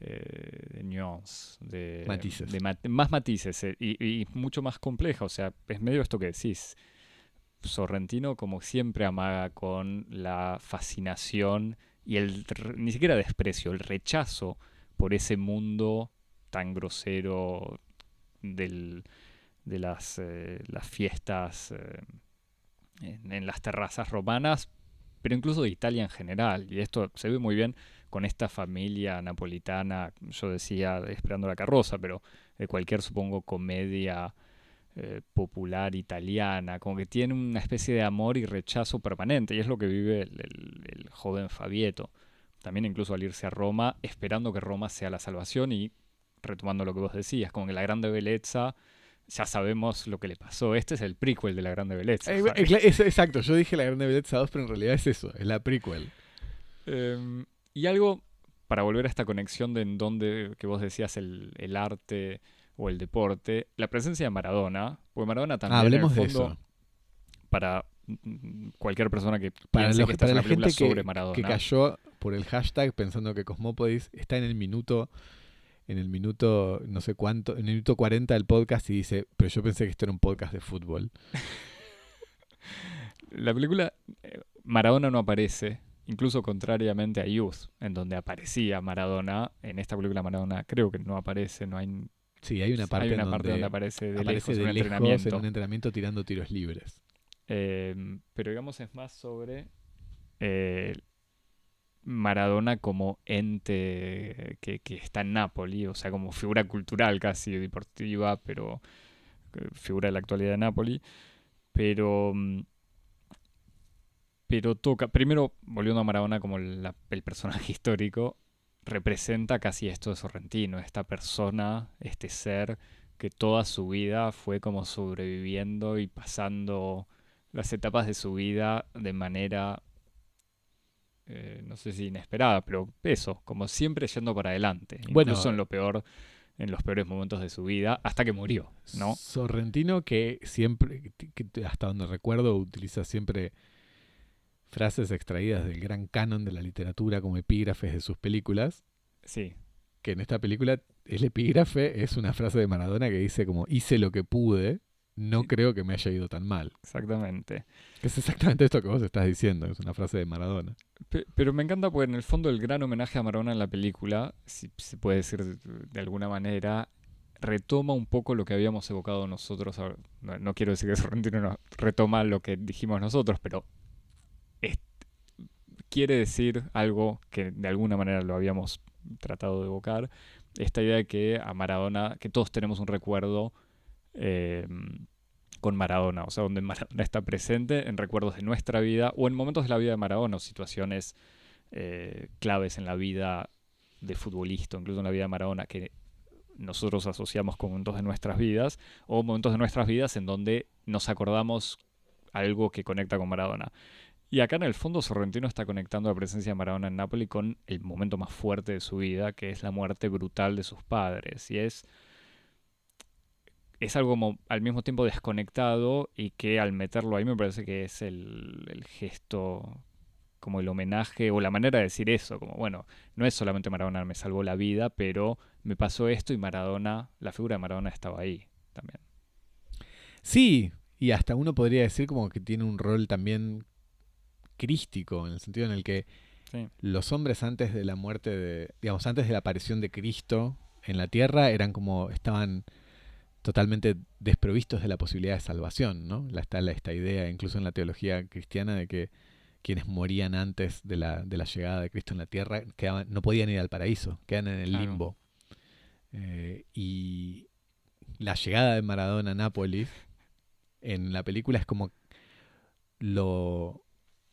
eh, de nuance, de matices. más matices eh, y, mucho más compleja. O sea, es medio esto que decís. Sorrentino, como siempre, amaga con la fascinación y el ni siquiera desprecio, el rechazo por ese mundo tan grosero del, de las, eh, las fiestas en, en, las terrazas romanas, pero incluso de Italia en general. Y esto se ve muy bien con esta familia napolitana, yo decía Esperando la carroza, pero de cualquier, supongo, comedia eh, popular italiana, como que tiene una especie de amor y rechazo permanente, y es lo que vive el, joven Fabieto. También incluso al irse a Roma, esperando que Roma sea la salvación y retomando lo que vos decías, como que la grande belleza ya sabemos lo que le pasó. Este es el prequel de la Grande Belleza. Eh, exacto, yo dije la Grande Belleza 2, pero en realidad es eso, es la prequel. Em, y algo, para volver a esta conexión de en donde, que vos decías, el, el arte o el deporte, la presencia de Maradona, porque Maradona también hablemos en el de eso. para mm, cualquier persona que Para, los- que para la gente que, sobre Maradona. que cayó por el hashtag pensando que Cosmópodis está en el minuto, en el minuto, no sé cuánto, en el minuto 40 del podcast y dice, pero yo pensé que esto era un podcast de fútbol. La película eh, Maradona no aparece, incluso contrariamente a Youth, en donde aparecía Maradona. En esta película Maradona creo que no aparece, no hay, Sí, hay una parte, hay una en parte donde donde aparece de aparece lejos de un lejos entrenamiento. en un entrenamiento tirando tiros libres. Eh, pero digamos es más sobre eh, Maradona como ente que, que está en Nápoli, o sea, como figura cultural casi deportiva, pero eh, figura de la actualidad de Nápoli. Pero, mm, pero toca, primero, volviendo a Maradona como la- el personaje histórico, representa casi esto de Sorrentino, esta persona, este ser que toda su vida fue como sobreviviendo y pasando las etapas de su vida de manera, eh, no sé si inesperada, pero eso, como siempre yendo para adelante, Bueno, incluso en lo peor, en los peores momentos de su vida, hasta que murió, ¿no? Sorrentino que siempre, que- que hasta donde recuerdo, utiliza siempre frases extraídas del gran canon de la literatura como epígrafes de sus películas, Sí, que en esta película el epígrafe es una frase de Maradona que dice como hice lo que pude, no creo que me haya ido tan mal. exactamente. Que es exactamente esto que vos estás diciendo, es una frase de Maradona. Pe- Pero me encanta porque en el fondo el gran homenaje a Maradona en la película, si se puede decir de, de alguna manera, retoma un poco lo que habíamos evocado nosotros. No, no quiero decir que Sorrentino no retoma lo que dijimos nosotros, pero quiere decir algo que de alguna manera lo habíamos tratado de evocar. Esta idea de que a Maradona, que todos tenemos un recuerdo eh, con Maradona, o sea, donde Maradona está presente en recuerdos de nuestra vida o en momentos de la vida de Maradona o situaciones eh, claves en la vida de futbolista, incluso en la vida de Maradona, que nosotros asociamos con momentos de nuestras vidas o momentos de nuestras vidas en donde nos acordamos algo que conecta con Maradona. Y acá en el fondo Sorrentino está conectando la presencia de Maradona en Nápoli con el momento más fuerte de su vida, que es la muerte brutal de sus padres. Y es, es algo como al mismo tiempo desconectado y que al meterlo ahí me parece que es el, el gesto, como el homenaje o la manera de decir eso, como bueno, no es solamente Maradona me salvó la vida, pero me pasó esto y Maradona, la figura de Maradona estaba ahí también. Sí, y hasta uno podría decir como que tiene un rol también crístico, en el sentido en el que Sí. los hombres antes de la muerte de, digamos, antes de la aparición de Cristo en la tierra eran como, estaban totalmente desprovistos de la posibilidad de salvación, ¿no? La, está la- esta idea, incluso en la teología cristiana, de que quienes morían antes de la, de la llegada de Cristo en la tierra quedaban, no podían ir al paraíso, quedan en el Claro. limbo. Eh, y la llegada de Maradona a Nápoles en la película es como lo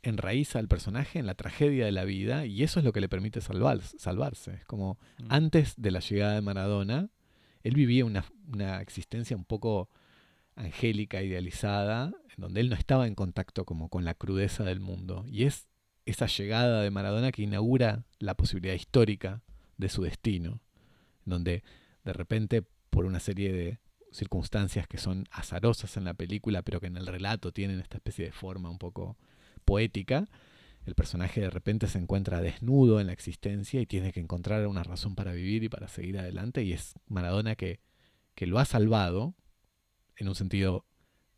enraiza al personaje en la tragedia de la vida y eso es lo que le permite salvar, salvarse. Es como Mm. antes de la llegada de Maradona, él vivía una, una existencia un poco angélica, idealizada, en donde él no estaba en contacto como con la crudeza del mundo. Y es esa llegada de Maradona que inaugura la posibilidad histórica de su destino, en donde de repente, por una serie de circunstancias que son azarosas en la película, pero que en el relato tienen esta especie de forma un poco poética, el personaje de repente se encuentra desnudo en la existencia y tiene que encontrar una razón para vivir y para seguir adelante, y es Maradona que, que lo ha salvado en un sentido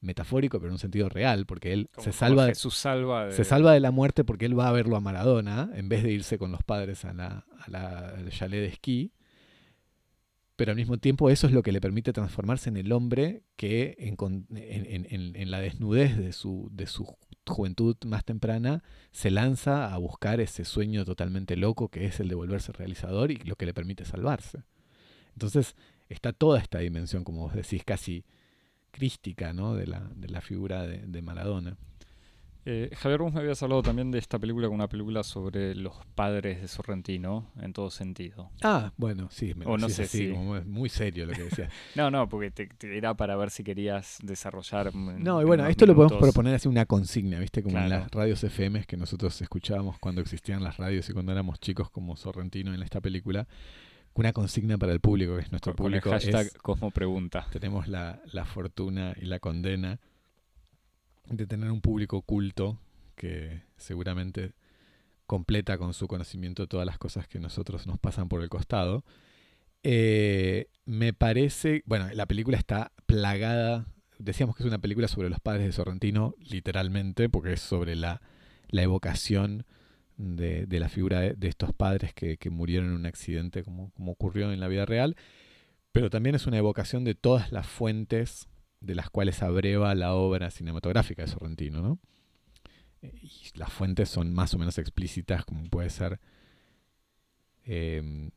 metafórico, pero en un sentido real, porque él Como- se salva de, salva de- se salva de la muerte porque él va a verlo a Maradona en vez de irse con los padres a la, a la- al chalet de esquí. Pero al mismo tiempo eso es lo que le permite transformarse en el hombre que en, la desnudez de su, juventud más temprana se lanza a buscar ese sueño totalmente loco que es el de volverse realizador y lo que le permite salvarse. Entonces está toda esta dimensión, como vos decís, casi crística ¿no? de, la, de la figura de, de Maradona. Eh, Javier, vos me habías hablado también de esta película como una película sobre los padres de Sorrentino, en todo sentido. Ah, bueno, sí, me O no sé así, como es muy serio lo que decías. No, no, porque te, te era para ver si querías desarrollar. No, y en bueno, esto lo podemos proponer así una consigna, ¿viste? Como en las radios FM que nosotros escuchábamos cuando existían las radios y cuando éramos chicos como Sorrentino en esta película. Una consigna para el público, que es nuestro Con, con el público. hashtag es- Cosmo Pregunta. tenemos la, la fortuna y la condena de tener un público culto que seguramente completa con su conocimiento todas las cosas que nosotros nos pasan por el costado. Eh, me parece, bueno, la película está plagada, decíamos que es una película sobre los padres de Sorrentino, literalmente, porque es sobre la, la evocación de, de la figura de, de estos padres que, que murieron en un accidente como, como ocurrió en la vida real, pero también es una evocación de todas las fuentes de las cuales abreva la obra cinematográfica de Sorrentino, ¿no? Eh, Y las fuentes son más o menos explícitas, como puede ser eh,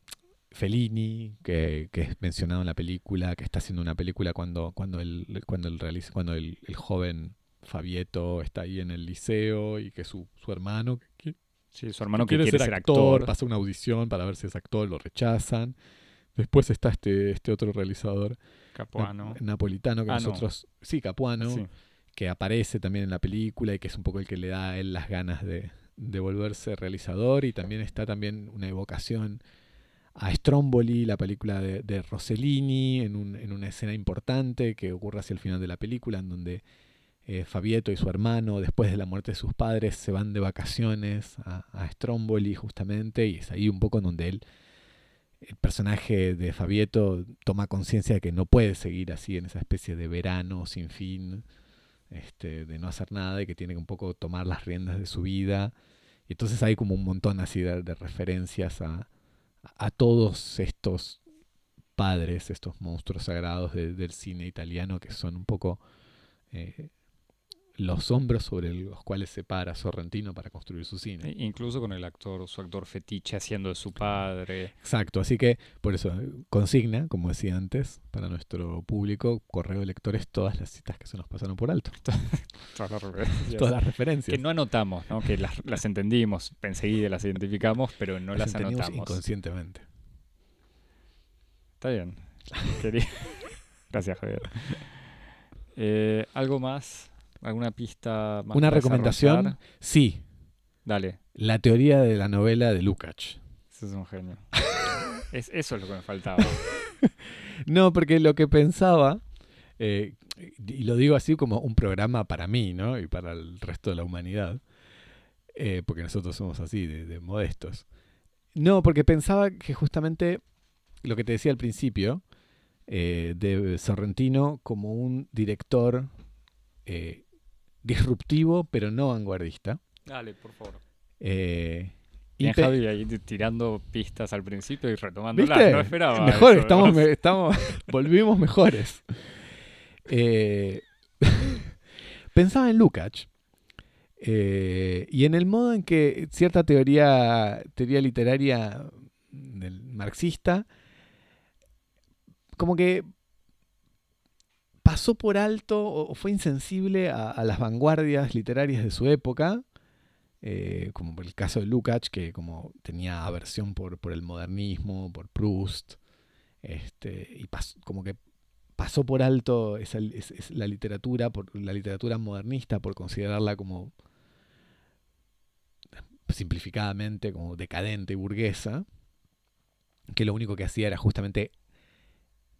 Fellini, que, que es mencionado en la película, que está haciendo una película cuando, cuando, el, cuando, el, realiza- cuando el, el joven Fabieto está ahí en el liceo y que su, su hermano, que, Sí, su hermano que quiere, quiere, ser actor. pasa una audición para ver si es actor, lo rechazan. Después está este, este otro realizador Capuano. na- napolitano que Ah, no. nosotros, sí, Capuano, Sí. que aparece también en la película y que es un poco el que le da a él las ganas de, de volverse realizador. Y también está también una evocación a Stromboli, la película de, de Rossellini, en, un- en una escena importante que ocurre hacia el final de la película, en donde eh, Fabieto y su hermano, después de la muerte de sus padres, se van de vacaciones a, a Stromboli justamente, y es ahí un poco en donde él, el personaje de Fabieto, toma conciencia de que no puede seguir así en esa especie de verano sin fin, este, de no hacer nada, y que tiene que un poco tomar las riendas de su vida. Y entonces hay como un montón así de, referencias a, a todos estos padres, estos monstruos sagrados de- del cine italiano que son un poco eh, los hombros sobre los cuales se para Sorrentino para construir su cine. E- Incluso con el actor, su actor fetiche haciendo de su padre. Exacto, así que por eso consigna, como decía antes, para nuestro público, correo de lectores, todas las citas que se nos pasaron por alto, Todas las referencias. todas las referencias. Que no anotamos, ¿no? Que las, las entendimos, enseguida las identificamos, pero no las, anotamos. inconscientemente. Está bien. Quería- Gracias, Javier. Eh, ¿Algo más? ¿Alguna pista más? Una recomendación, sí, Dale, la teoría de la novela de Lukács. ese es un genio. Es, eso es lo que me faltaba. No, porque lo que pensaba, eh, y lo digo así como un programa para mí, ¿no? Y para el resto de la humanidad, eh, porque nosotros somos así, de, de modestos. No, porque pensaba que justamente lo que te decía al principio, eh, de Sorrentino como un director eh, disruptivo, pero no vanguardista. Dale, por favor. Eh, y Bien, Javi ahí tirando pistas al principio y retomándolas. ¿Viste? No esperaba. Mejor, eso, estamos, estamos, volvimos mejores. Eh, pensaba en Lukács eh, y en el modo en que cierta teoría, teoría literaria del marxista, como que pasó por alto o fue insensible a, las vanguardias literarias de su época, eh, como por el caso de Lukács, que como tenía aversión por, el modernismo, por Proust, este, y como que pasó por alto la literatura, la literatura modernista, por considerarla como simplificadamente como decadente y burguesa, que lo único que hacía era justamente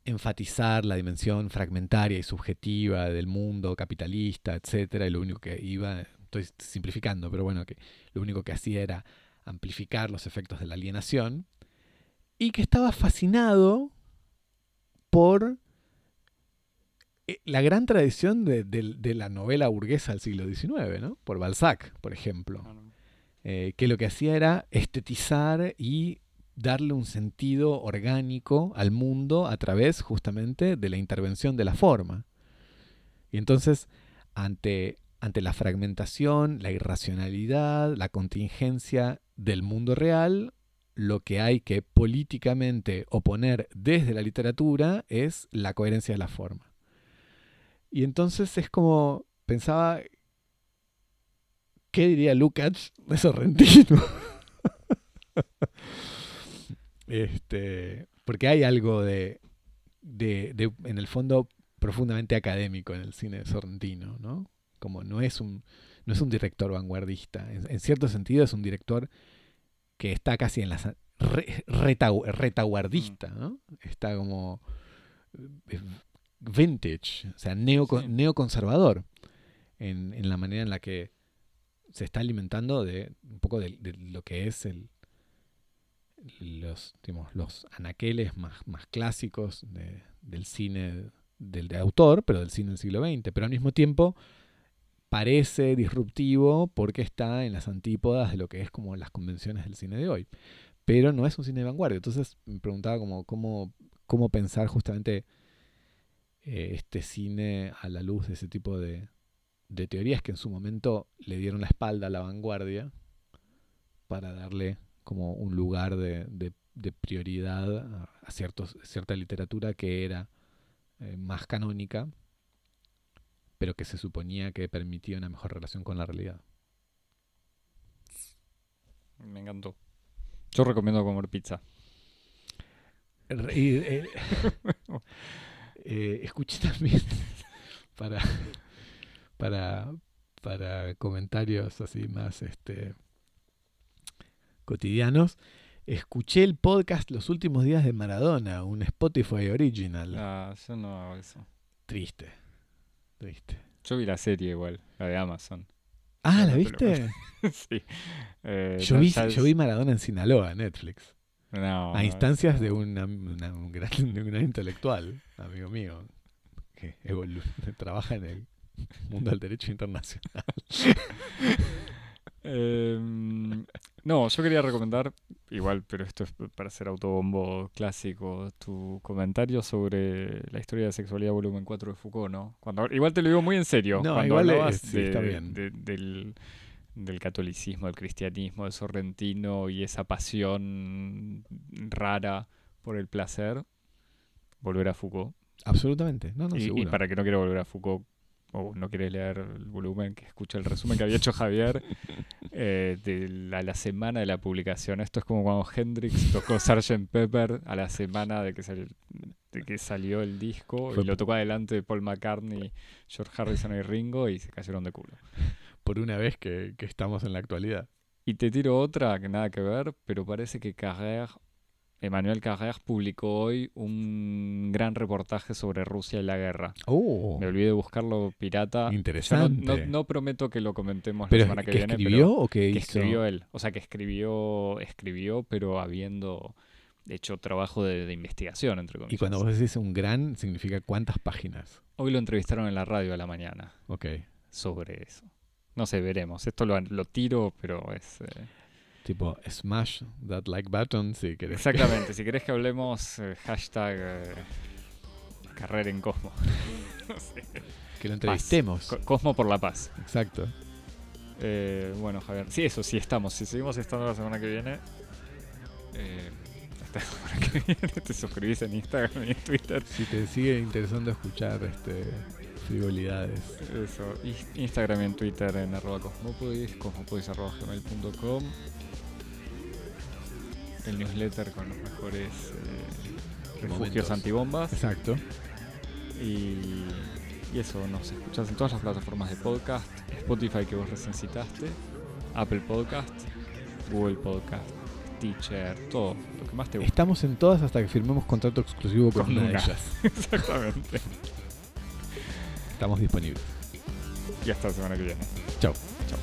enfatizar la dimensión fragmentaria y subjetiva del mundo capitalista, etcétera, y lo único que iba, estoy simplificando, pero bueno, que lo único que hacía era amplificar los efectos de la alienación, y que estaba fascinado por eh, la gran tradición de, de- de la novela burguesa del siglo XIX, ¿no? Por Balzac, por ejemplo eh, que lo que hacía era estetizar y darle un sentido orgánico al mundo a través justamente de la intervención de la forma. Y entonces, ante, ante la fragmentación, la irracionalidad, la contingencia del mundo real, lo que hay que políticamente oponer desde la literatura es la coherencia de la forma. Y entonces es como, pensaba ¿qué diría Lucas de Sorrentino? este, porque hay algo de, de, de, en el fondo, profundamente académico en el cine de Sorrentino, ¿no? Como no es un, no es un director vanguardista. En, en cierto sentido es un director que está casi en la re, retaguardista, ¿no? Está como eh, vintage, o sea, neo, sí. neoconservador en, en, la manera en la que se está alimentando de un poco de, de lo que es el, los, digamos, los anaqueles más, más clásicos de, del cine del de autor, pero del cine del siglo XX, pero al mismo tiempo parece disruptivo porque está en las antípodas de lo que es como las convenciones del cine de hoy. Pero no es un cine de vanguardia. Entonces me preguntaba cómo, cómo pensar justamente eh, este cine a la luz de ese tipo de teorías que en su momento le dieron la espalda a la vanguardia para darle como un lugar de, de, de prioridad a, ciertos, cierta literatura que era eh, más canónica, pero que se suponía que permitía una mejor relación con la realidad. Me encantó. Yo recomiendo comer pizza. Y, eh, eh, escuché también para, para, para comentarios así más este, cotidianos. Escuché el podcast Los últimos días de Maradona, un Spotify original. Ah, yo no hago eso. Triste, triste. Yo vi la serie igual, la de Amazon. Ah, ¿la viste? sí. Eh, yo, no, vi, es- yo vi Maradona en Sinaloa, Netflix. No, a instancias de, una, una- un, gran, de un gran intelectual, amigo mío, que trabaja en el mundo del derecho internacional. Em, no, yo quería recomendar, igual, pero esto es para hacer autobombo clásico, tu comentario sobre la historia de sexualidad volumen 4 de Foucault, ¿no? Cuando, igual te lo digo muy en serio, No, cuando igual es- hablabas sí, de- está bien. de- del, del catolicismo, del cristianismo, de Sorrentino y esa pasión rara por el placer, volver a Foucault. Absolutamente, no, no, y, y para que no quiera volver a Foucault o no quieres leer el volumen, que escucha el resumen que había hecho Javier eh, de a la semana de la publicación. Esto es como cuando Hendrix tocó Sgt. Pepper a la semana de que, sal- de que salió el disco Fue- y lo tocó adelante de Paul McCartney, George Harrison y Ringo y se cayeron de culo. Por una vez que, que estamos en la actualidad. Y te tiro otra que nada que ver, pero parece que Carrère, Emmanuel Carrère publicó hoy un gran reportaje sobre Rusia y la guerra. Oh, Me olvidé de buscarlo pirata. No, interesante. no, no prometo que lo comentemos la ¿Pero semana que, que viene, escribió pero o que hizo? escribió él. O sea, que escribió, escribió, pero habiendo hecho trabajo de, de investigación, entre comillas. Y cuando vos decís un gran, significa cuántas páginas. Hoy lo entrevistaron en la radio a la mañana Ok. sobre eso. No sé, veremos. Esto lo, lo tiro, pero es... eh, Tipo, smash that like button si querés. Exactamente. si querés que hablemos, eh, hashtag eh, carrera en Cosmo. No sé. Que lo entrevistemos. Co- Cosmo por la paz. Exacto. Eh, bueno, Javier. Sí, eso, sí estamos. Si seguimos estando la semana que viene. Eh, hasta la semana que viene te suscribís en Instagram y en Twitter. Si te sigue interesando escuchar este frivolidades. Eso, Instagram y en Twitter en arroba cosmopodis, cosmopodis arroba gmail.com el newsletter con los mejores eh, refugios antibombas. Exacto. Y, eso, nos escuchas en todas las plataformas de podcast, Spotify que vos recién citaste, Apple Podcast, Google Podcast, Teacher, todo, lo que más te gusta. Estamos en todas hasta que firmemos contrato exclusivo con, con una, de ellas. Exactamente. Estamos disponibles. Y hasta la semana que viene. Chao. Chao.